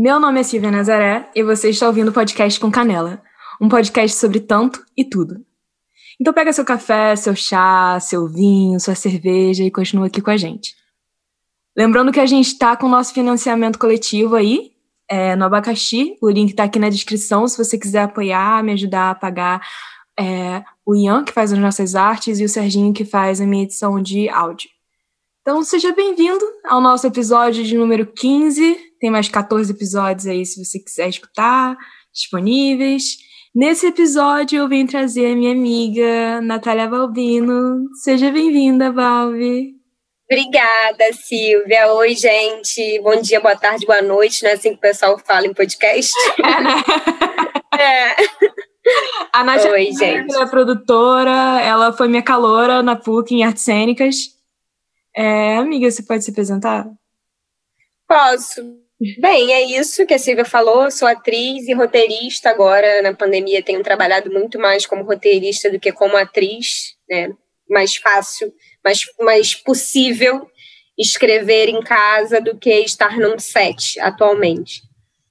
Meu nome é Silvia Nazaré e você está ouvindo o podcast com Canela, um podcast sobre tanto e tudo. Então pega seu café, seu chá, seu vinho, sua cerveja e continua aqui com a gente. Lembrando que a gente está com o nosso financiamento coletivo aí, é, no Abacaxi, o link está aqui na descrição se você quiser apoiar, me ajudar a pagar é, o Ian, que faz as nossas artes, e o Serginho, que faz a minha edição de áudio. Então seja bem-vindo ao nosso episódio de número 15 tem mais 14 episódios aí, se você quiser escutar, disponíveis. Nesse episódio, eu vim trazer a minha amiga Natália Balbino. Seja bem-vinda, Valve. Obrigada, Silvia. Oi, gente. Bom dia, boa tarde, boa noite. Não é assim que o pessoal fala em podcast? É, né? é. A Nath Oi, gente. é produtora, ela foi minha calora na PUC em Artes Cênicas. É, amiga, você pode se apresentar? Posso. Bem, é isso que a Silvia falou. Sou atriz e roteirista agora. Na pandemia tenho trabalhado muito mais como roteirista do que como atriz, né? Mais fácil, mais, mais possível escrever em casa do que estar num set atualmente.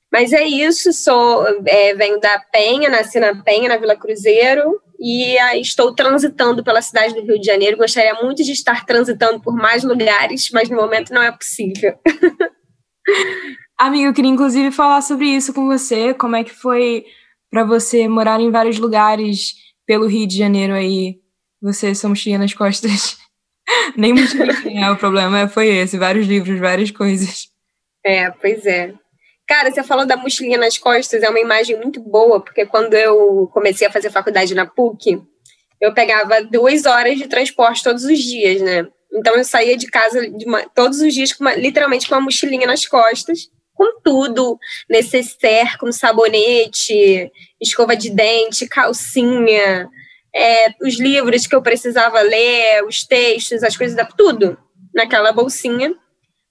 Mas é isso, sou é, venho da Penha, nasci na Penha, na Vila Cruzeiro, e ah, estou transitando pela cidade do Rio de Janeiro. Gostaria muito de estar transitando por mais lugares, mas no momento não é possível. Amiga, eu queria inclusive falar sobre isso com você. Como é que foi para você morar em vários lugares pelo Rio de Janeiro aí? Você são mochilinha nas costas. Nem mochilinha é o problema, foi esse. Vários livros, várias coisas. É, pois é. Cara, você falou da mochilinha nas costas, é uma imagem muito boa, porque quando eu comecei a fazer faculdade na PUC, eu pegava duas horas de transporte todos os dias, né? Então eu saía de casa de uma, todos os dias com uma, literalmente com uma mochilinha nas costas, com tudo, necessaire, com sabonete, escova de dente, calcinha, é, os livros que eu precisava ler, os textos, as coisas, tudo naquela bolsinha,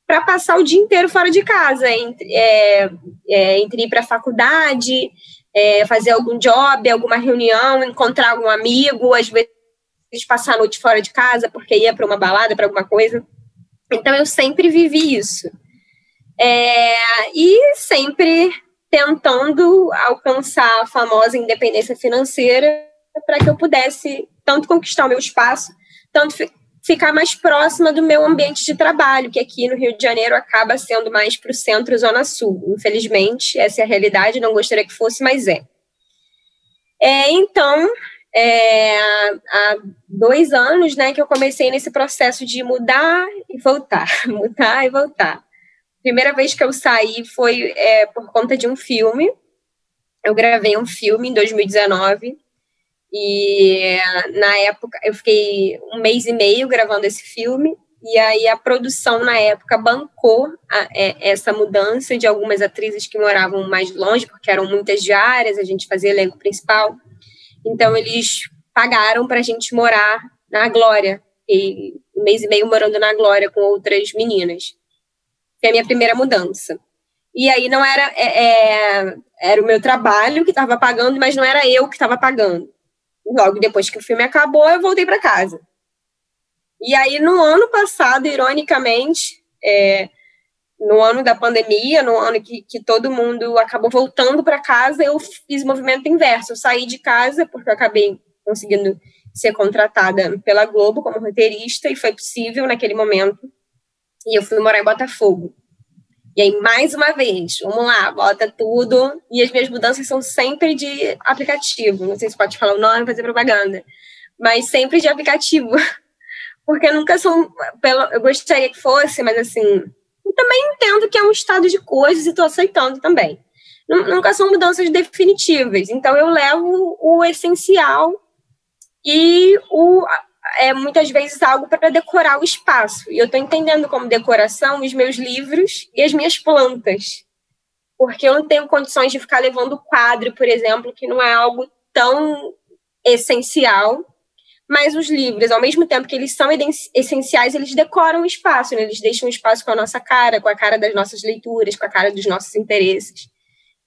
para passar o dia inteiro fora de casa, entre, é, é, entre ir para a faculdade, é, fazer algum job, alguma reunião, encontrar algum amigo, às vezes passar a noite fora de casa porque ia para uma balada, para alguma coisa. Então eu sempre vivi isso. É, e sempre tentando alcançar a famosa independência financeira para que eu pudesse tanto conquistar o meu espaço, tanto ficar mais próxima do meu ambiente de trabalho, que aqui no Rio de Janeiro acaba sendo mais para o centro, zona sul. Infelizmente, essa é a realidade, não gostaria que fosse, mas é. é então, é, há dois anos, né, que eu comecei nesse processo de mudar e voltar, mudar e voltar. Primeira vez que eu saí foi é, por conta de um filme. Eu gravei um filme em 2019 e na época eu fiquei um mês e meio gravando esse filme e aí a produção na época bancou a, é, essa mudança de algumas atrizes que moravam mais longe porque eram muitas diárias, a gente fazia elenco principal. Então, eles pagaram para a gente morar na Glória, e um mês e meio morando na Glória com outras meninas. Foi a minha primeira mudança. E aí não era é, é, era o meu trabalho que estava pagando, mas não era eu que estava pagando. Logo depois que o filme acabou, eu voltei para casa. E aí no ano passado, ironicamente, é, no ano da pandemia, no ano que, que todo mundo acabou voltando para casa, eu fiz movimento inverso. Eu saí de casa, porque eu acabei conseguindo ser contratada pela Globo como roteirista, e foi possível naquele momento. E eu fui morar em Botafogo. E aí, mais uma vez, vamos lá, bota tudo. E as minhas mudanças são sempre de aplicativo. Não sei se pode falar o nome, fazer propaganda. Mas sempre de aplicativo. Porque nunca são. Eu gostaria que fosse, mas assim, também entendo que é um estado de coisas e estou aceitando também. Nunca são mudanças definitivas. Então, eu levo o essencial e o, é muitas vezes algo para decorar o espaço. E eu estou entendendo como decoração os meus livros e as minhas plantas. Porque eu não tenho condições de ficar levando quadro, por exemplo, que não é algo tão essencial mas os livros, ao mesmo tempo que eles são essenciais, eles decoram o espaço, né? eles deixam o espaço com a nossa cara, com a cara das nossas leituras, com a cara dos nossos interesses.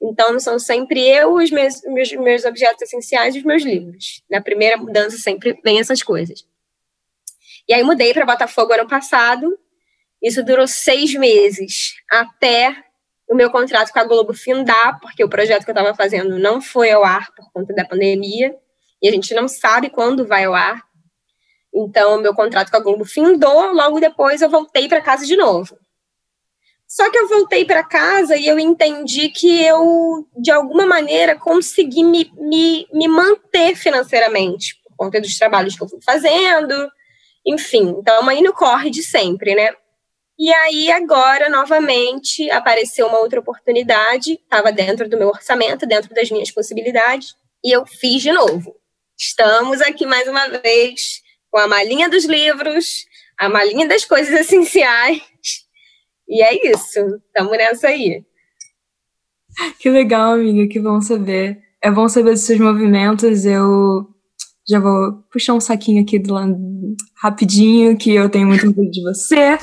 Então, são sempre eu, os meus, meus, meus objetos essenciais e os meus livros. Na primeira mudança, sempre vem essas coisas. E aí, mudei para Botafogo ano passado. Isso durou seis meses, até o meu contrato com a Globo findar, porque o projeto que eu estava fazendo não foi ao ar por conta da pandemia, e a gente não sabe quando vai ao ar. Então, meu contrato com a Globo findou, logo depois eu voltei para casa de novo. Só que eu voltei para casa e eu entendi que eu, de alguma maneira, consegui me, me, me manter financeiramente, por conta dos trabalhos que eu fui fazendo, enfim. Então, aí no corre de sempre, né? E aí, agora, novamente, apareceu uma outra oportunidade, estava dentro do meu orçamento, dentro das minhas possibilidades, e eu fiz de novo. Estamos aqui mais uma vez com a malinha dos livros, a malinha das coisas essenciais, e é isso, estamos nessa aí. Que legal, amiga, que bom saber. É bom saber dos seus movimentos, eu já vou puxar um saquinho aqui do lado rapidinho, que eu tenho muito medo de você.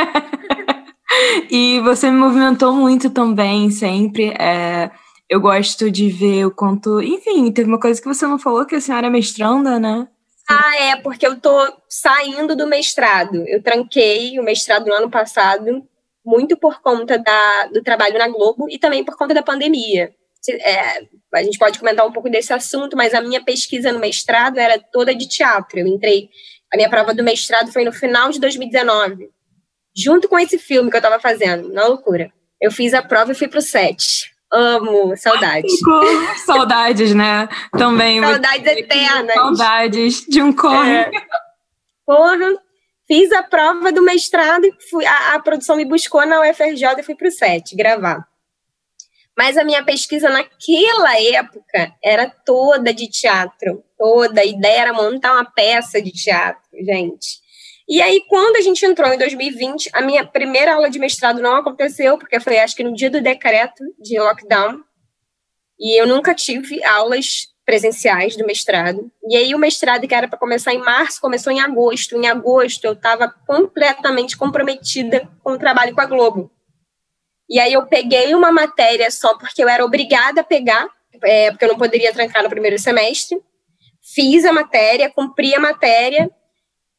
e você me movimentou muito também, sempre. É, eu gosto de ver o quanto. Enfim, teve uma coisa que você não falou, que a senhora é mestranda, né? Ah, é, porque eu tô saindo do mestrado. Eu tranquei o mestrado no ano passado, muito por conta da, do trabalho na Globo e também por conta da pandemia. É, a gente pode comentar um pouco desse assunto, mas a minha pesquisa no mestrado era toda de teatro. Eu entrei, a minha prova do mestrado foi no final de 2019, junto com esse filme que eu estava fazendo, na loucura. Eu fiz a prova e fui pro set. Amo, saudades. Saudades, né? Também. Saudades eternas. Saudades de um corre. É. Porra, fiz a prova do mestrado e fui, a, a produção me buscou na UFRJ e fui pro set gravar. Mas a minha pesquisa naquela época era toda de teatro, toda. A ideia era montar uma peça de teatro, gente. E aí, quando a gente entrou em 2020, a minha primeira aula de mestrado não aconteceu, porque foi, acho que no dia do decreto de lockdown. E eu nunca tive aulas presenciais do mestrado. E aí, o mestrado, que era para começar em março, começou em agosto. Em agosto, eu estava completamente comprometida com o trabalho com a Globo. E aí eu peguei uma matéria só porque eu era obrigada a pegar, é, porque eu não poderia trancar no primeiro semestre. Fiz a matéria, cumpri a matéria,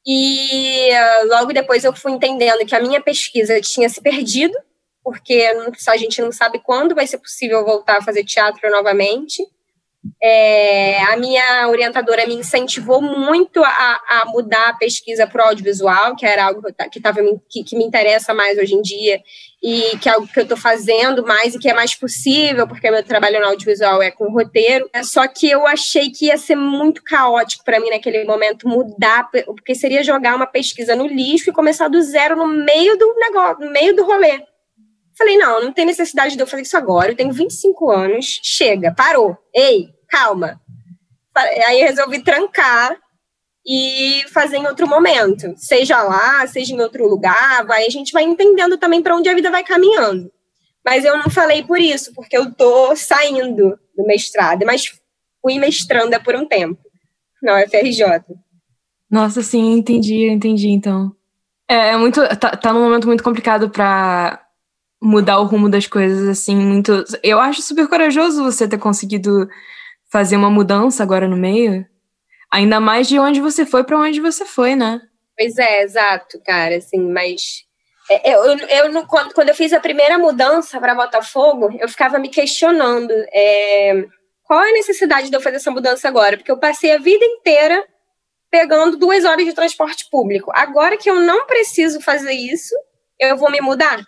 e uh, logo depois eu fui entendendo que a minha pesquisa tinha se perdido, porque a gente não sabe quando vai ser possível voltar a fazer teatro novamente. É, a minha orientadora me incentivou muito a, a mudar a pesquisa para o audiovisual, que era algo que, tava, que, me interessa mais hoje em dia, e que é algo que eu estou fazendo mais e que é mais possível, porque meu trabalho no audiovisual é com roteiro. É só que eu achei que ia ser muito caótico para mim naquele momento mudar, porque seria jogar uma pesquisa no lixo e começar do zero no meio do negócio, no meio do rolê. Falei, não, não tem necessidade de eu fazer isso agora. Eu tenho 25 anos, chega, parou. Ei, calma. Aí resolvi trancar e fazer em outro momento, seja lá, seja em outro lugar, vai, a gente vai entendendo também para onde a vida vai caminhando. Mas eu não falei por isso, porque eu tô saindo do mestrado, mas fui mestranda por um tempo na UFRJ. Nossa, sim, entendi, entendi, então. É, é muito, tá, tá num momento muito complicado para mudar o rumo das coisas, assim, muito... Eu acho super corajoso você ter conseguido fazer uma mudança agora no meio. Ainda mais de onde você foi para onde você foi, né? Pois é, exato, cara, assim, mas é, eu, eu, eu quando, quando eu fiz a primeira mudança para Botafogo, eu ficava me questionando é, qual é a necessidade de eu fazer essa mudança agora, porque eu passei a vida inteira pegando duas horas de transporte público. Agora que eu não preciso fazer isso, eu vou me mudar.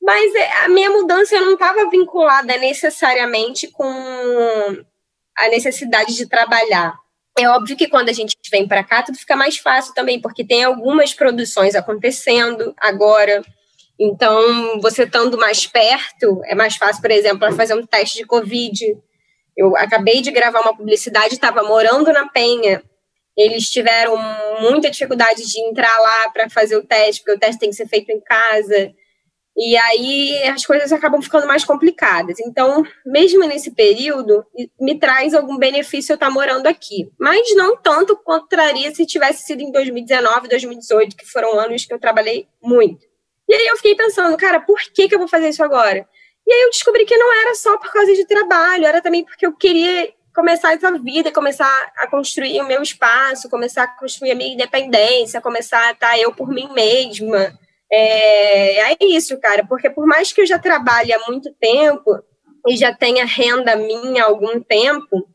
Mas é, a minha mudança não estava vinculada necessariamente com a necessidade de trabalhar. É óbvio que quando a gente vem para cá, tudo fica mais fácil também, porque tem algumas produções acontecendo agora. Então, você estando mais perto, é mais fácil, por exemplo, fazer um teste de Covid. Eu acabei de gravar uma publicidade, estava morando na Penha. Eles tiveram muita dificuldade de entrar lá para fazer o teste, porque o teste tem que ser feito em casa. E aí as coisas acabam ficando mais complicadas. Então, mesmo nesse período, me traz algum benefício eu estar morando aqui. Mas não tanto quanto traria se tivesse sido em 2019, 2018, que foram anos que eu trabalhei muito. E aí eu fiquei pensando, cara, por que, que eu vou fazer isso agora? E aí eu descobri que não era só por causa de trabalho, era também porque eu queria começar essa vida, começar a construir o meu espaço, começar a construir a minha independência, começar a estar eu por mim mesma É, é isso, cara, porque por mais que eu já trabalhe há muito tempo e já tenha renda minha há algum tempo,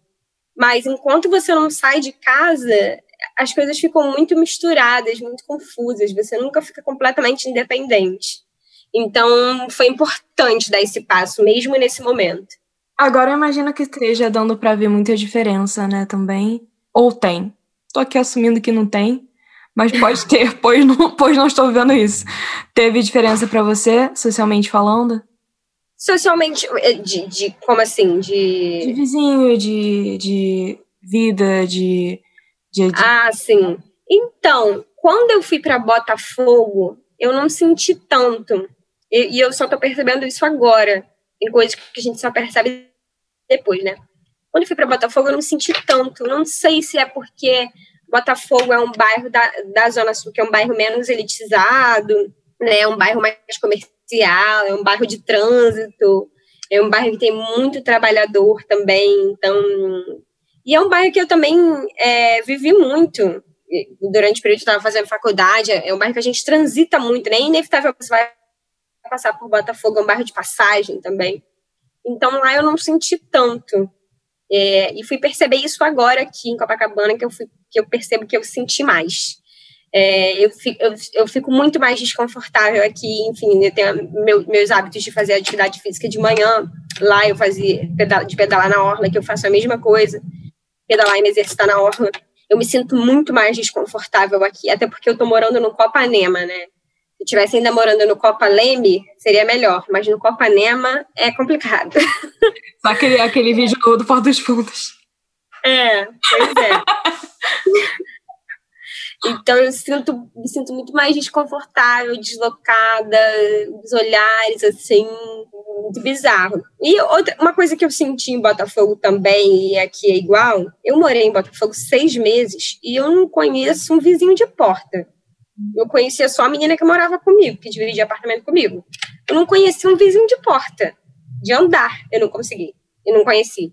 mas enquanto você não sai de casa, as coisas ficam muito misturadas, muito confusas, você nunca fica completamente independente. Então, foi importante dar esse passo, mesmo nesse momento. Agora eu imagino que esteja dando para ver muita diferença, né, também. Ou tem. Tô aqui assumindo que não tem, mas pode ter, pois não, pois não estou vendo isso. Teve diferença para você, socialmente falando? Socialmente, eh, de, de como assim? De... de vizinho, de, de vida, de, de, de... Ah, sim. Então, quando eu fui para Botafogo, eu não senti tanto. E, e eu só tô percebendo isso agora. Tem coisas que a gente só percebe depois, né? Quando eu fui para Botafogo, eu não senti tanto. Não sei se é porque Botafogo é um bairro da, da Zona Sul, que é um bairro menos elitizado, né? É um bairro mais comercial, é um bairro de trânsito, é um bairro que tem muito trabalhador também. Então, e é um bairro que eu também é, vivi muito durante o período que eu estava fazendo faculdade. É um bairro que a gente transita muito, né? Inevitável você vai passar por Botafogo, é um bairro de passagem também. Então lá eu não senti tanto. É, e fui perceber isso agora aqui em Copacabana, que eu, fui, que eu percebo que eu senti mais. É, eu, fico, eu, eu, fico muito mais desconfortável aqui, enfim, eu tenho meu, meus hábitos de fazer atividade física de manhã. Lá eu fazia de pedalar na orla, que eu faço a mesma coisa, pedalar e me exercitar na orla. Eu me sinto muito mais desconfortável aqui, até porque eu tô morando no Copanema, né? Se eu estivesse ainda morando no Copa Leme, seria melhor, mas no Copanema é complicado. Só aquele, aquele vídeo do, do Porto dos Fundos. É, pois é. Então eu sinto, me sinto muito mais desconfortável, deslocada, os olhares assim, muito bizarro. E outra, uma coisa que eu senti em Botafogo também, e aqui é igual, eu morei em Botafogo seis meses e eu não conheço um vizinho de porta. Eu conhecia só a menina que morava comigo, que dividia apartamento comigo. Eu não conhecia um vizinho de porta, de andar, eu não consegui, eu não conheci.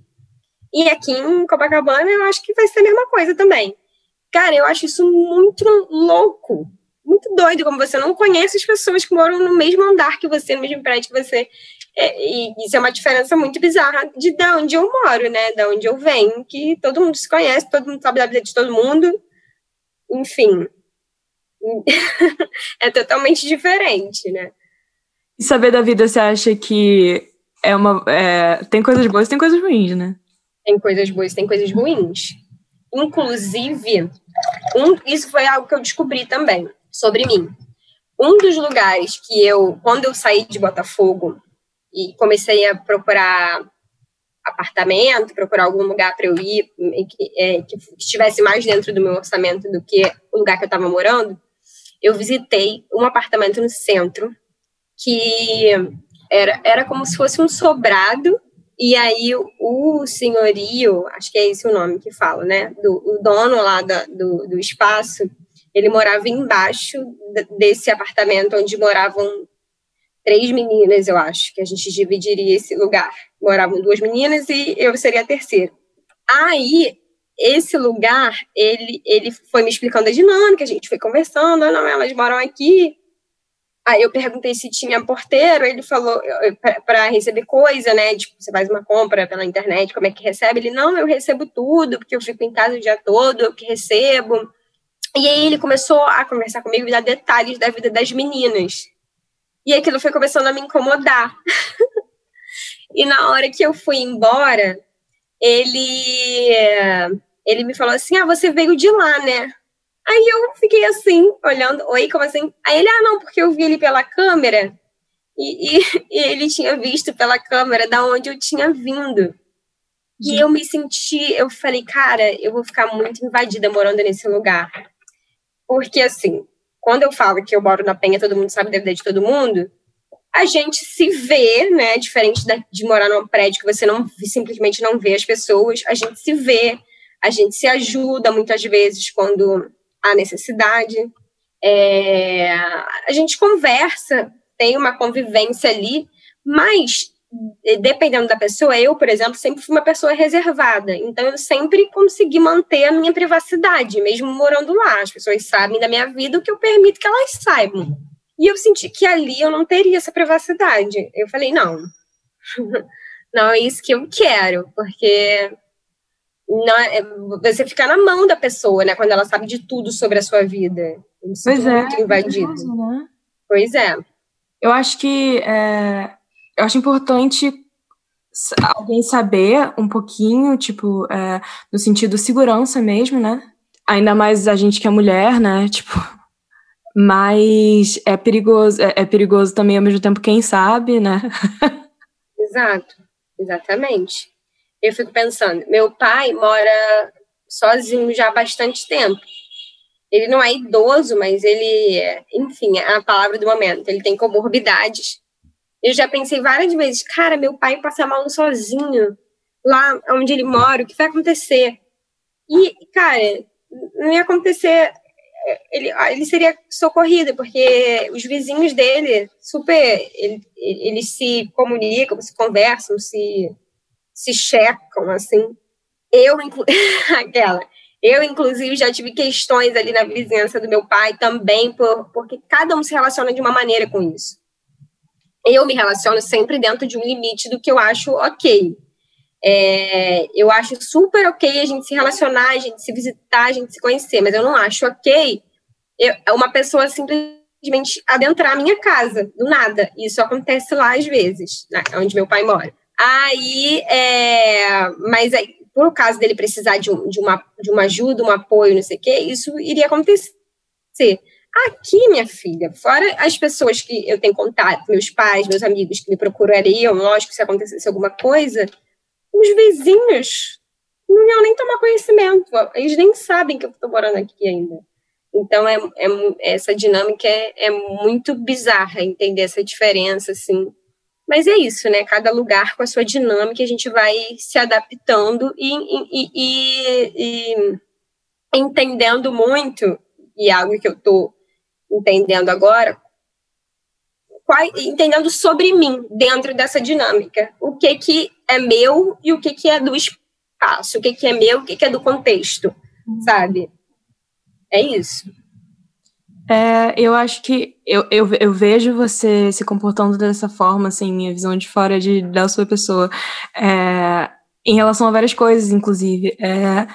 E aqui em Copacabana eu acho que vai ser a mesma coisa também. Cara, eu acho isso muito louco, muito doido, como você não conhece as pessoas que moram no mesmo andar que você, no mesmo prédio que você. É, e isso é uma diferença muito bizarra de da onde eu moro, né? Da onde eu venho, que todo mundo se conhece, todo mundo sabe da vida de todo mundo. Enfim, é totalmente diferente, né? E saber da vida, você acha que é uma. É, tem coisas boas tem coisas ruins, né? Tem coisas boas tem coisas ruins. Inclusive, um, isso foi algo que eu descobri também sobre mim. Um dos lugares que eu, quando eu saí de Botafogo e comecei a procurar apartamento, procurar algum lugar para eu ir que, é, que estivesse mais dentro do meu orçamento do que o lugar que eu estava morando, eu visitei um apartamento no centro que era, era como se fosse um sobrado e aí o senhorio, acho que é esse o nome que fala, né? Do, o dono lá da, do, do espaço, ele morava embaixo desse apartamento onde moravam três meninas, eu acho, que a gente dividiria esse lugar. Moravam duas meninas e eu seria a terceira. Aí esse lugar, ele, ele foi me explicando a dinâmica, a gente foi conversando, ah, não, elas moram aqui. Aí eu perguntei se tinha porteiro, ele falou para receber coisa, né? Tipo, você faz uma compra pela internet, como é que recebe? Ele, não, eu recebo tudo, porque eu fico em casa o dia todo, eu que recebo. E aí ele começou a conversar comigo e dar detalhes da vida das meninas. E aquilo foi começando a me incomodar. e na hora que eu fui embora, ele ele me falou assim: "Ah, você veio de lá, né?" Aí eu fiquei assim, olhando, oi, como assim? Aí ele: "Ah, não, porque eu vi ele pela câmera." E, e, e ele tinha visto pela câmera da onde eu tinha vindo. E eu me senti, eu falei, cara, eu vou ficar muito invadida morando nesse lugar. Porque, assim, quando eu falo que eu moro na Penha, todo mundo sabe da vida de todo mundo, a gente se vê, né? Diferente de morar num prédio que você não simplesmente não vê as pessoas, a gente se vê, a gente se ajuda muitas vezes quando há necessidade. É, a gente conversa, tem uma convivência ali, mas dependendo da pessoa, eu, por exemplo, sempre fui uma pessoa reservada. Então, eu sempre consegui manter a minha privacidade, mesmo morando lá. As pessoas sabem da minha vida o que eu permito que elas saibam. E eu senti que ali eu não teria essa privacidade. Eu falei, não, não é isso que eu quero, porque não, é, você fica na mão da pessoa, né? Quando ela sabe de tudo sobre a sua vida. pois é. Muito invadido. É né? Pois é. Eu acho que é, eu acho importante alguém saber um pouquinho, tipo, é, no sentido segurança mesmo, né? Ainda mais a gente que é mulher, né? Tipo, mas é perigoso, é, é perigoso também ao mesmo tempo quem sabe, né? Exato, exatamente. Eu fico pensando, meu pai mora sozinho já há bastante tempo. Ele não é idoso, mas ele, enfim, é a palavra do momento. Ele tem comorbidades eu já pensei várias vezes, cara, meu pai passa mal sozinho lá onde ele mora, o que vai acontecer? E, cara, não ia acontecer. Ele, ele seria socorrido, porque os vizinhos dele, super. Ele, eles se comunicam, se conversam, se, se checam, assim. Eu, inclu... aquela. Eu, inclusive, já tive questões ali na vizinhança do meu pai também, por, porque cada um se relaciona de uma maneira com isso eu me relaciono sempre dentro de um limite do que eu acho ok. É, eu acho super ok a gente se relacionar, a gente se visitar, a gente se conhecer, mas eu não acho ok eu, uma pessoa simplesmente adentrar a minha casa, do nada. Isso acontece lá às vezes, né, onde meu pai mora. Aí, é, mas aí, por caso dele precisar de, um, de, uma, de uma ajuda, um apoio, não sei o quê, isso iria acontecer. Aqui, minha filha, fora as pessoas que eu tenho contato, meus pais, meus amigos que me procurariam, lógico, se acontecesse alguma coisa, os vizinhos não iam nem tomar conhecimento, eles nem sabem que eu estou morando aqui ainda. Então, é, é essa dinâmica é, é, muito bizarra entender essa diferença, assim. Mas é isso, né? Cada lugar com a sua dinâmica, a gente vai se adaptando e, e, e, e entendendo muito, e é algo que eu estou entendendo agora, qual, entendendo sobre mim dentro dessa dinâmica. O que que é meu e o que que é do espaço, o que que é meu, o que que é do contexto, sabe? É isso. É, eu acho que eu, eu, eu, vejo você se comportando dessa forma, assim, minha visão de fora de, da sua pessoa, é, em relação a várias coisas, inclusive, é,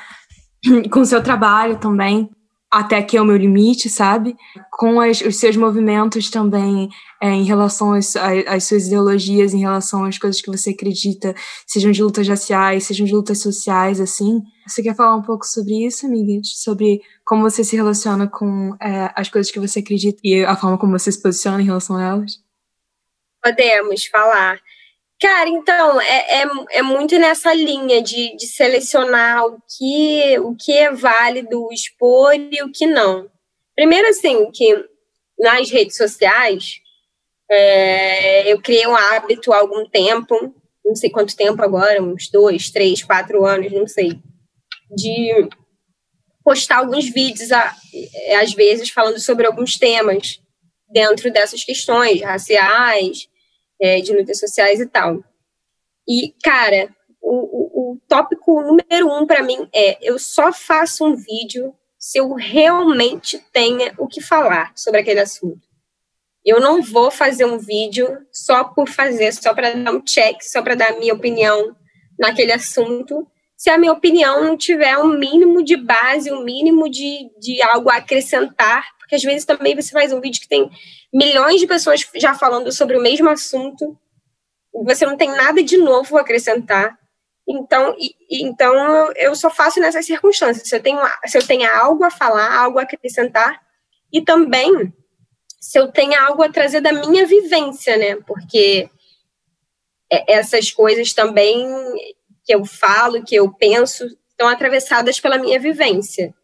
com o seu trabalho também até aqui é o meu limite, sabe? Com as, os seus movimentos também é, em relação às, às, suas ideologias, em relação às coisas que você acredita, sejam de lutas raciais, sejam de lutas sociais, assim. Você quer falar um pouco sobre isso, amiga? Sobre como você se relaciona com é, as coisas que você acredita e a forma como você se posiciona em relação a elas? Podemos falar. Cara, então, é, é, é, muito nessa linha de, de selecionar o que, o que é válido expor e o que não. Primeiro, assim, que nas redes sociais, é, eu criei um hábito há algum tempo, não sei quanto tempo agora, uns dois, três, quatro anos, não sei, de postar alguns vídeos, às vezes, falando sobre alguns temas dentro dessas questões raciais, é, de lutas sociais e tal. E, cara, o, o, o tópico número um para mim é: eu só faço um vídeo se eu realmente tenha o que falar sobre aquele assunto. Eu não vou fazer um vídeo só por fazer, só para dar um check, só para dar a minha opinião naquele assunto, se a minha opinião não tiver um mínimo de base, um mínimo de, de algo a acrescentar, porque às vezes também você faz um vídeo que tem milhões de pessoas já falando sobre o mesmo assunto, você não tem nada de novo a acrescentar. Então, e, então eu só faço nessas circunstâncias. Se eu, tenho, se eu tenho algo a falar, algo a acrescentar, e também se eu tenho algo a trazer da minha vivência, né? Porque essas coisas também que eu falo, que eu penso, estão atravessadas pela minha vivência.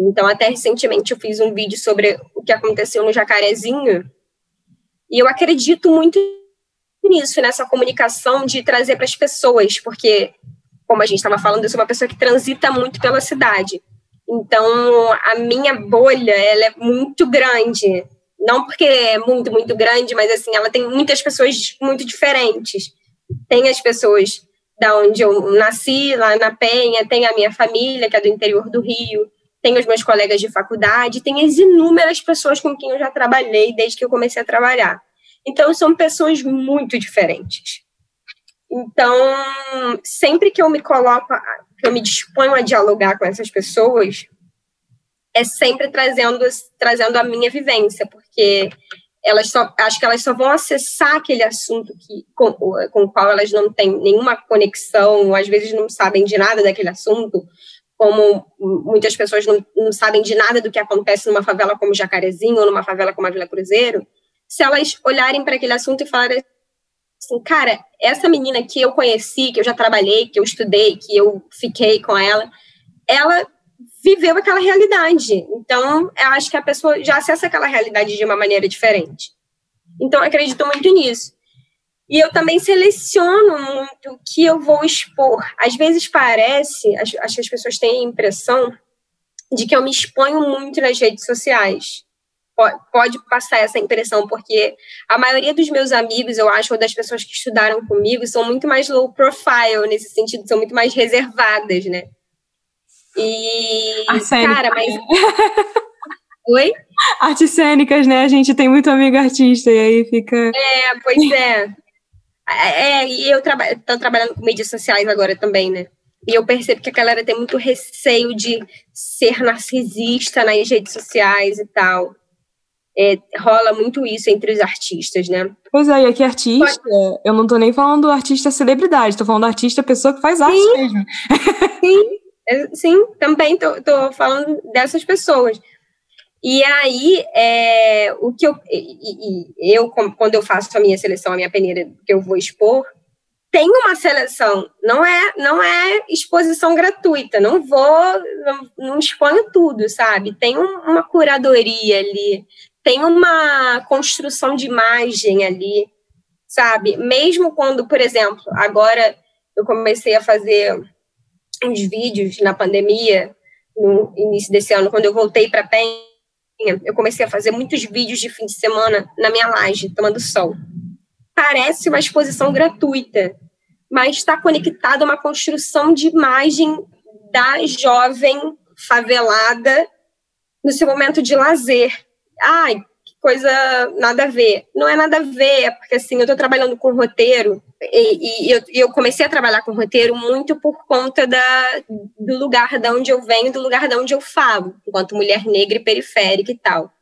Então, até recentemente eu fiz um vídeo sobre o que aconteceu no Jacarezinho, e eu acredito muito nisso, nessa comunicação de trazer para as pessoas, porque, como a gente estava falando, eu sou uma pessoa que transita muito pela cidade. Então, a minha bolha, ela é muito grande. Não porque é muito, muito grande, mas assim, ela tem muitas pessoas muito diferentes. Tem as pessoas da onde eu nasci, lá na Penha, tem a minha família, que é do interior do Rio, tem os meus colegas de faculdade, tem as inúmeras pessoas com quem eu já trabalhei desde que eu comecei a trabalhar. Então, são pessoas muito diferentes. Então, sempre que eu me coloco, que eu me disponho a dialogar com essas pessoas, é sempre trazendo, trazendo a minha vivência, porque elas só, acho que elas só vão acessar aquele assunto que, com, com o qual elas não têm nenhuma conexão, às vezes não sabem de nada daquele assunto, como muitas pessoas não, não sabem de nada do que acontece numa favela como Jacarezinho ou numa favela como a Vila Cruzeiro, se elas olharem para aquele assunto e falarem assim, cara, essa menina que eu conheci, que eu já trabalhei, que eu estudei, que eu fiquei com ela, ela viveu aquela realidade. Então, eu acho que a pessoa já acessa aquela realidade de uma maneira diferente. Então, acredito muito nisso. E eu também seleciono muito o que eu vou expor. Às vezes parece, acho que as pessoas têm a impressão de que eu me exponho muito nas redes sociais. Pode passar essa impressão, porque a maioria dos meus amigos, eu acho, ou das pessoas que estudaram comigo, são muito mais low profile, nesse sentido, são muito mais reservadas, né? E. Cara, mas. Oi? Artes cênicas, né? A gente tem muito amigo artista e aí fica. É, pois é. É, é e eu traba tô trabalhando com mídias sociais agora também, né? E eu percebo que a galera tem muito receio de ser narcisista nas redes sociais e tal. É, rola muito isso entre os artistas, né? Pois é, e aqui artista, Pode... eu não tô nem falando do artista celebridade, tô falando do artista pessoa que faz arte sim, mesmo. Sim, é, sim, também tô, tô falando dessas pessoas. E aí, é, o que eu, e, e, eu, quando eu faço a minha seleção, a minha peneira que eu vou expor, tem uma seleção, não é, não é exposição gratuita, não vou, não, não exponho tudo, sabe? Tem um, uma curadoria ali, tem uma construção de imagem ali, sabe? Mesmo quando, por exemplo, agora eu comecei a fazer uns vídeos na pandemia, no início desse ano, quando eu voltei para Penha, eu comecei a fazer muitos vídeos de fim de semana na minha laje, tomando sol. Parece uma exposição gratuita, mas está conectada a uma construção de imagem da jovem favelada no seu momento de lazer. Ai, que coisa nada a ver. Não é nada a ver, é porque assim, eu estou trabalhando com roteiro e, e eu, eu, comecei a trabalhar com roteiro muito por conta da, do lugar de onde eu venho, do lugar de onde eu falo, enquanto mulher negra e periférica e tal.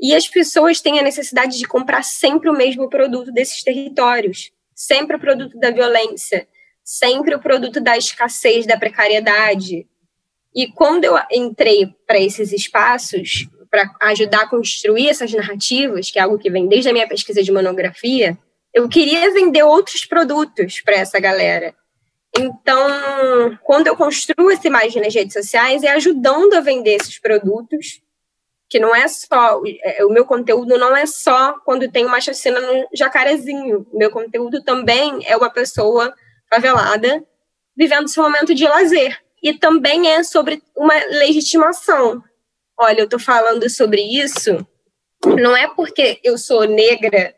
E as pessoas têm a necessidade de comprar sempre o mesmo produto desses territórios, sempre o produto da violência, sempre o produto da escassez, da precariedade. E quando eu entrei para esses espaços, para ajudar a construir essas narrativas, que é algo que vem desde a minha pesquisa de monografia, eu queria vender outros produtos para essa galera. Então, quando eu construo essa imagem nas redes sociais, é ajudando a vender esses produtos, que não é só. É, o meu conteúdo não é só quando tem uma chacina no jacarezinho. O meu conteúdo também é uma pessoa favelada vivendo seu momento de lazer. E também é sobre uma legitimação. Olha, eu estou falando sobre isso, não é porque eu sou negra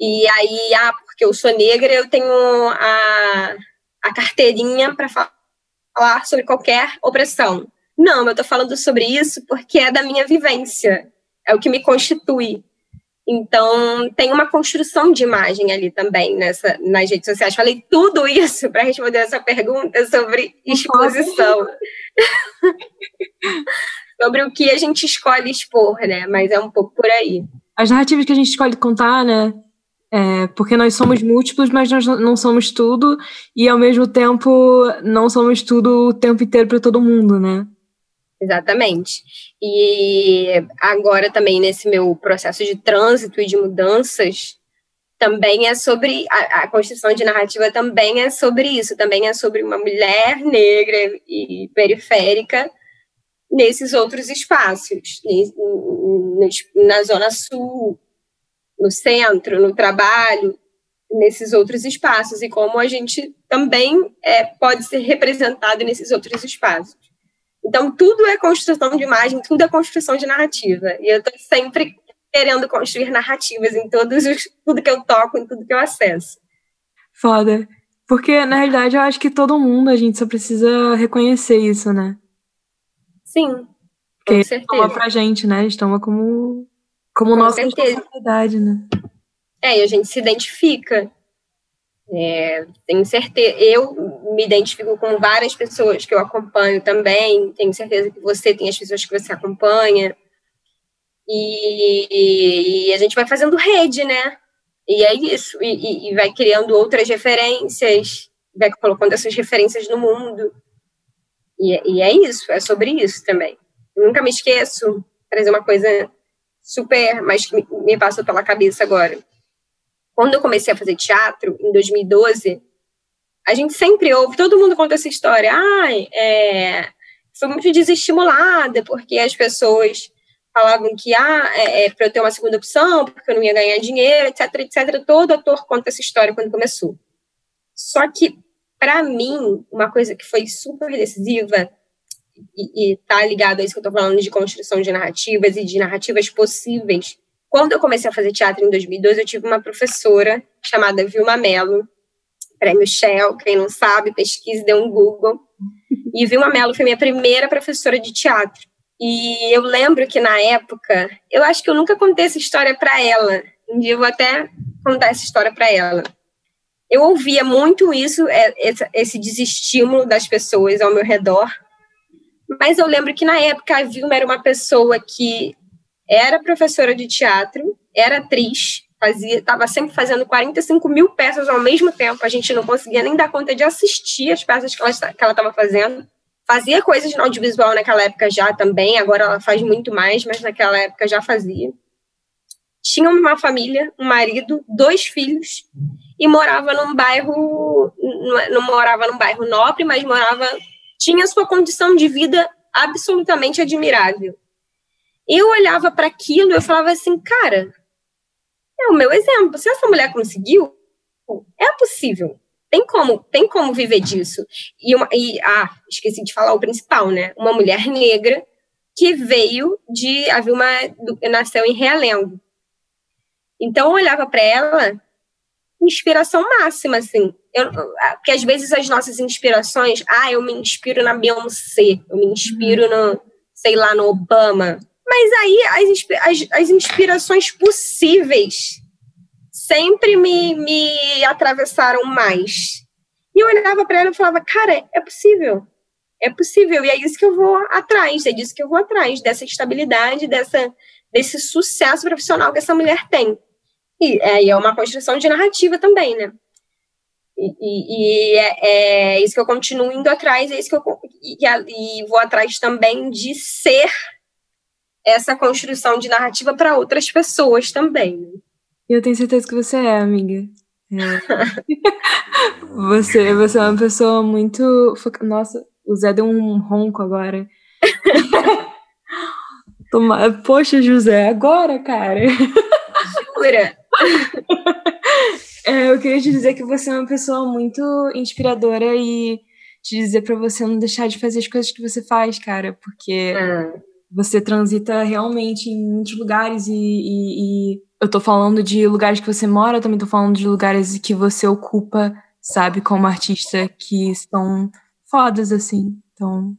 e aí, ah, porque eu sou negra, eu tenho a, a carteirinha para falar sobre qualquer opressão. Não, eu estou falando sobre isso porque é da minha vivência, é o que me constitui. Então, tem uma construção de imagem ali também nessa, nas redes sociais. Falei tudo isso para responder essa pergunta sobre exposição. sobre o que a gente escolhe expor, né? Mas é um pouco por aí. As narrativas que a gente escolhe contar, né? É, porque nós somos múltiplos, mas nós não somos tudo, e ao mesmo tempo não somos tudo o tempo inteiro para todo mundo, né? Exatamente. E agora também nesse meu processo de trânsito e de mudanças, também é sobre a, a construção de narrativa também é sobre isso, também é sobre uma mulher negra e periférica nesses outros espaços, na zona sul, no centro, no trabalho, nesses outros espaços e como a gente também é, pode ser representado nesses outros espaços. Então, tudo é construção de imagem, tudo é construção de narrativa. E eu estou sempre querendo construir narrativas em todos os, tudo que eu toco, em tudo que eu acesso. Foda. Porque, na realidade, eu acho que todo mundo, a gente só precisa reconhecer isso, né? Sim, Com Porque certeza. toma pra gente, né? A gente toma como, como Com nossa certeza. responsabilidade, né? É, e a gente se identifica. É, tenho certeza, eu me identifico com várias pessoas que eu acompanho também. Tenho certeza que você tem as pessoas que você acompanha. E, e a gente vai fazendo rede, né? E é isso. E, e, vai criando outras referências, vai colocando essas referências no mundo. E, e é isso, é sobre isso também. Eu nunca me esqueço, trazer uma coisa super, mas que me, passou pela cabeça agora quando eu comecei a fazer teatro, em 2012, a gente sempre ouve, todo mundo conta essa história. Ai, ah, é, foi muito desestimulada, porque as pessoas falavam que ah, é, é para eu ter uma segunda opção, porque eu não ia ganhar dinheiro, etc, etc. Todo ator conta essa história quando começou. Só que, para mim, uma coisa que foi super decisiva, e, e tá ligado a isso que eu tô falando de construção de narrativas e de narrativas possíveis, quando eu comecei a fazer teatro em 2012, eu tive uma professora chamada Vilma Mello, prêmio Shell, quem não sabe, pesquise, dê um Google. E Vilma Mello foi minha primeira professora de teatro. E eu lembro que na época, eu acho que eu nunca contei essa história para ela. Um dia eu vou até contar essa história para ela. Eu ouvia muito isso, é, esse desestímulo das pessoas ao meu redor. Mas eu lembro que na época a Vilma era uma pessoa que era professora de teatro, era atriz, fazia, estava sempre fazendo 45 mil peças ao mesmo tempo. A gente não conseguia nem dar conta de assistir as peças que ela estava fazendo. Fazia coisas no audiovisual naquela época já também, agora ela faz muito mais, mas naquela época já fazia. Tinha uma família, um marido, dois filhos, e morava num bairro, não morava num bairro nobre, mas morava, tinha sua condição de vida absolutamente admirável eu olhava para aquilo e eu falava assim, cara, é o meu exemplo. Se essa mulher conseguiu, é possível. Tem como, tem como viver disso. E, uma, e ah, esqueci de falar o principal, né? Uma mulher negra que veio de a Vilma nasceu em Realengo. Então eu olhava para ela, inspiração máxima, assim. Eu, porque às vezes as nossas inspirações, ah, eu me inspiro na Beyoncé, eu me inspiro no, sei lá, no Obama. Mas aí as, as, as inspirações possíveis sempre me, me atravessaram mais. E eu olhava para ela e falava, cara, é possível. É possível. E é isso que eu vou atrás, é disso que eu vou atrás, dessa estabilidade, dessa, desse sucesso profissional que essa mulher tem. E é, é uma construção de narrativa também, né? E, e, e é, é, isso que eu continuo indo atrás, é isso que eu e, e vou atrás também de ser essa construção de narrativa para outras pessoas também. Né? Eu tenho certeza que você é, amiga. É. você, você é uma pessoa muito. Nossa, o Zé deu um ronco agora. Toma... Poxa, José, agora, cara. Jura? É, eu queria te dizer que você é uma pessoa muito inspiradora e te dizer para você não deixar de fazer as coisas que você faz, cara, porque ah você transita realmente em muitos lugares e, e, e, eu tô falando de lugares que você mora, eu também tô falando de lugares que você ocupa, sabe, como artista que são fodas, assim. Então,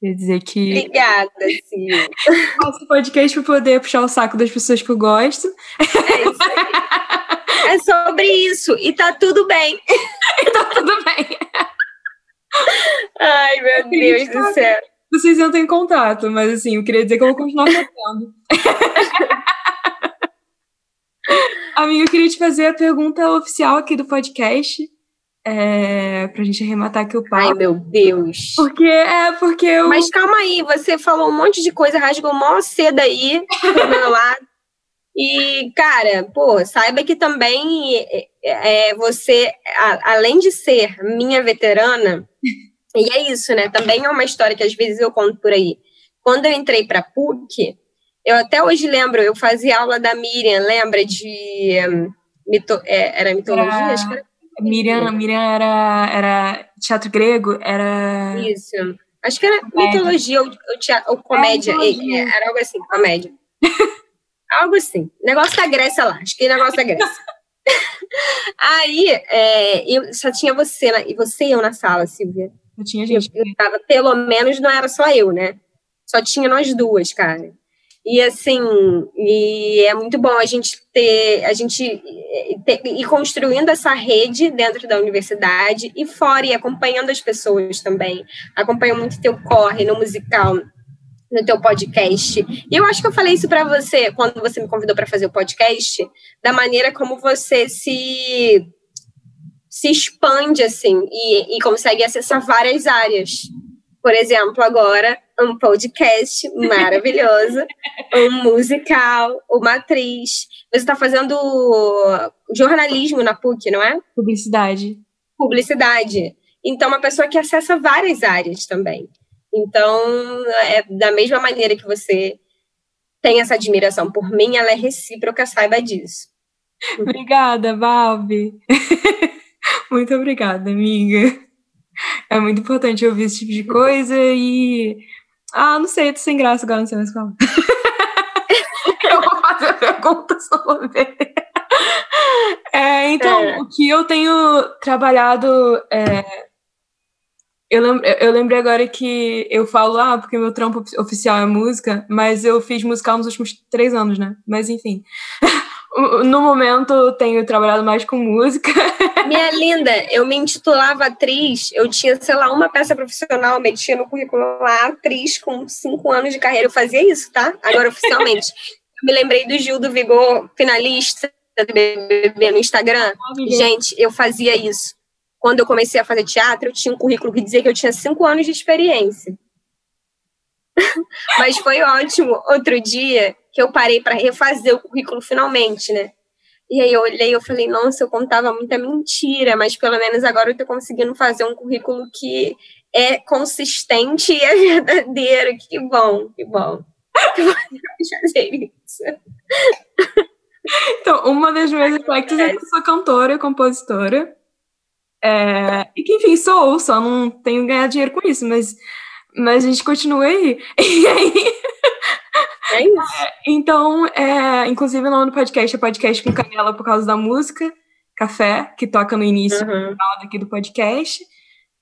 quer dizer que. Obrigada, sim. Faço podcast pra poder puxar o saco das pessoas que eu gosto. É isso aí. É sobre isso. E tá tudo bem. e tá tudo bem. Ai, meu Deus do céu vocês entram em contato, mas assim, eu queria dizer que eu vou continuar fazendo. Amiga, eu queria te fazer a pergunta oficial aqui do podcast. É, pra gente arrematar aqui o papo. Ai, meu Deus. Porque, é, porque eu... Mas calma aí, você falou um monte de coisa, rasgou mó cedo aí, do meu lado. E, cara, pô, saiba que também é, é você, a, além de ser minha veterana, e é isso, né? Também é uma história que às vezes eu conto por aí. Quando eu entrei para PUC, eu até hoje lembro, eu fazia aula da Miriam, lembra de um, mito, é, era mitologia? Era, acho que era. Miriam, Miriam era, era teatro grego, era. Isso. Acho que era comédia. mitologia ou, ou, teatro, ou comédia. É, era algo assim, comédia. algo assim. Negócio da Grécia lá. Acho que negócio da Grécia. Aí, é, eu, só tinha você, e você e eu na sala, Silvia. Não tinha gente. Eu, tava, pelo menos não era só eu, né? Só tinha nós duas, cara. E assim, e é muito bom a gente ter, a gente ter, ir construindo essa rede dentro da universidade e fora, e acompanhando as pessoas também. Acompanho muito teu corre no musical, no teu podcast. E eu acho que eu falei isso para você quando você me convidou para fazer o podcast, da maneira como você se se expande assim e, e consegue acessar várias áreas. Por exemplo, agora um podcast maravilhoso, um musical, uma atriz. Você está fazendo jornalismo na PUC, não é? Publicidade. Publicidade. Então, uma pessoa que acessa várias áreas também. Então, é da mesma maneira que você tem essa admiração por mim, ela é recíproca, saiba disso. Obrigada, Valve. Muito obrigada, amiga. É muito importante ouvir esse tipo de coisa e. Ah, não sei, eu tô sem graça agora, não sei mais falar. eu vou fazer a pergunta, ver. É, então, é. o que eu tenho trabalhado. É, eu, lembro, eu lembrei agora que eu falo, ah, porque meu trampo oficial é música, mas eu fiz musical nos últimos três anos, né? Mas enfim. No momento, tenho trabalhado mais com música. Minha linda, eu me intitulava atriz, eu tinha, sei lá, uma peça profissional, metia no currículo lá, atriz com cinco anos de carreira. Eu fazia isso, tá? Agora, oficialmente. eu me lembrei do Gil do Vigor, finalista do BBB no Instagram. Gente, eu fazia isso. Quando eu comecei a fazer teatro, eu tinha um currículo que dizia que eu tinha cinco anos de experiência. Mas foi ótimo. Outro dia, que eu parei para refazer o currículo finalmente, né? E aí eu olhei e falei, nossa, eu contava muita mentira, mas pelo menos agora eu tô conseguindo fazer um currículo que é consistente e é verdadeiro. Que bom, que bom. Que bom fazer isso. Então, uma das minhas aspectos é que eu sou cantora e compositora. É, e que, enfim, sou, só não tenho ganhado dinheiro com isso, mas, mas a gente continua aí. E aí é isso. É, então, é, inclusive, o nome do podcast é Podcast com Canela por causa da música Café, que toca no início uhum. aqui do podcast.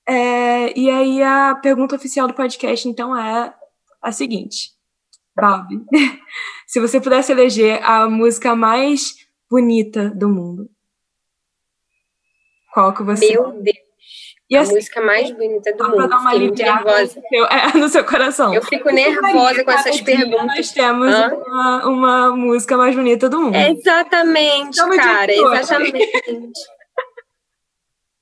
É, e aí, a pergunta oficial do podcast, então, é a seguinte. Bob, se você pudesse eleger a música mais bonita do mundo, qual que você... Meu Deus. E a assim, música mais bonita do mundo. Dar uma Fiquei muito nervosa. No seu, é, no seu coração. Eu fico nervosa com essas perguntas. Nós temos uma, uma, música mais bonita do mundo. Exatamente, cara. Exatamente.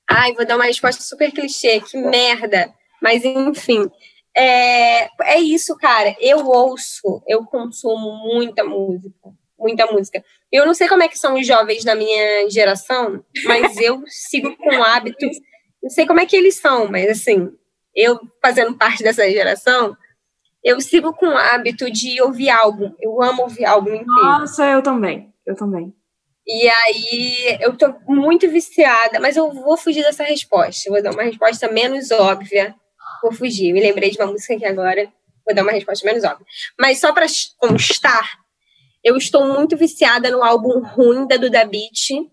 Ai, vou dar uma resposta super clichê. Que merda. Mas, enfim. É, é isso, cara. Eu ouço, eu consumo muita música. Muita música. Eu não sei como é que são os jovens da minha geração, mas eu sigo com hábitos não sei como é que eles são, mas assim, eu fazendo parte dessa geração, eu sigo com o hábito de ouvir álbum. Eu amo ouvir álbum inteiro. Nossa, eu também. Eu também. E aí, eu tô muito viciada, mas eu vou fugir dessa resposta. Vou dar uma resposta menos óbvia. Vou fugir. Me lembrei de uma música aqui agora. Vou dar uma resposta menos óbvia. Mas só para constar, eu estou muito viciada no álbum ruim da Duda Beat,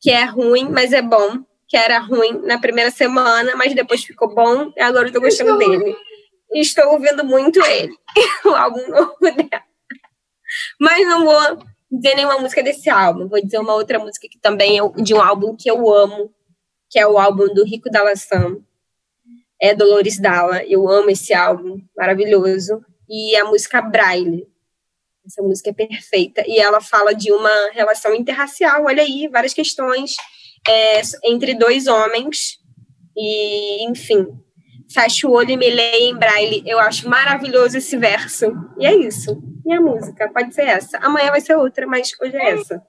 que é ruim, mas é bom que era ruim na primeira semana, mas depois ficou bom e agora eu tô gostando dele. Estou ouvindo muito ele, o álbum novo dela. Mas não vou dizer nenhuma música desse álbum, vou dizer uma outra música que também é de um álbum que eu amo, que é o álbum do Rico Dallasan. É Dolores Dalla. Eu amo esse álbum, maravilhoso. E a música Braille. Essa música é perfeita. E ela fala de uma relação interracial, olha aí, várias questões é, entre dois homens. E, enfim, fecha o olho e me leia em braille. Eu acho maravilhoso esse verso. E é isso. Minha música pode ser essa. Amanhã vai ser outra, mas hoje é essa.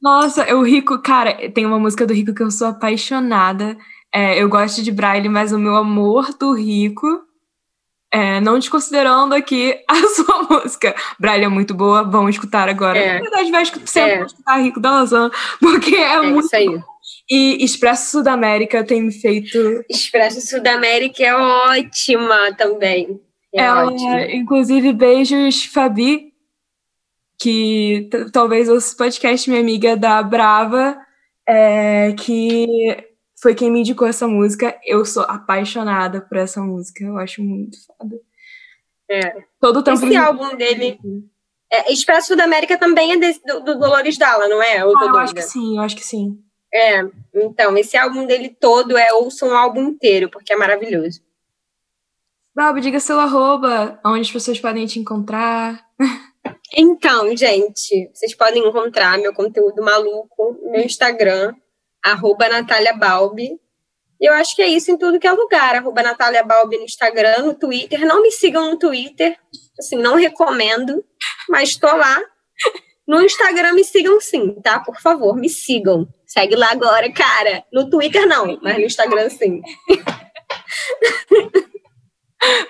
Nossa, o Rico, cara, tem uma música do Rico que eu sou apaixonada. É, eu gosto de braille, mas o meu amor do Rico é, não desconsiderando aqui a sua música. Braille é muito boa, vamos escutar agora. É. Na verdade, vai sempre é. escutar Rico da Lasan, porque é, é muito. Isso aí. E Expresso Sudamérica tem me feito. Expresso Sudamérica é ótima também. É Ela, ótima. Inclusive, beijos, Fabi, que talvez ouça podcast, minha amiga da Brava, é, que foi quem me indicou essa música. Eu sou apaixonada por essa música. Eu acho muito foda. É. Todo o tempo. Esse álbum dele. É, Expresso da América também é desse, do, do, Dolores Dalla, não é? Ou ah, eu acho que sim, eu acho que sim. É, então, esse álbum dele todo é ouça um álbum inteiro, porque é maravilhoso. Bob, diga seu arroba, onde as pessoas podem te encontrar. Então, gente, vocês podem encontrar meu conteúdo maluco no meu Instagram, arroba Natália Balbi. E eu acho que é isso em tudo que é lugar. Arroba Natália Balbi no Instagram, no Twitter. Não me sigam no Twitter, assim, não recomendo, mas tô lá. No Instagram me sigam sim, tá? Por favor, me sigam. Segue lá agora, cara. No Twitter não, mas no Instagram sim.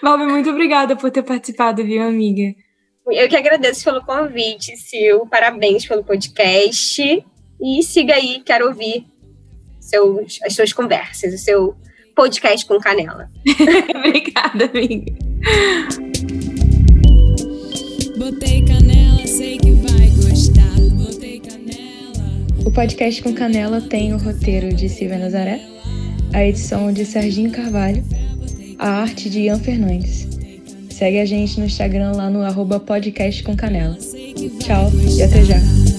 Balbi, muito obrigada por ter participado, viu, amiga? Eu que agradeço pelo convite, Sil. Parabéns pelo podcast. E siga aí, quero ouvir seus, as suas conversas, o seu podcast com canela. Obrigada, amiga. Botei canela, sei que vai gostar. Botei canela. O podcast com canela tem o roteiro de Silvia Nazaré, a edição de Serginho Carvalho, a arte de Ian Fernandes. Segue a gente no Instagram lá no arroba podcast com canela. Tchau e até já.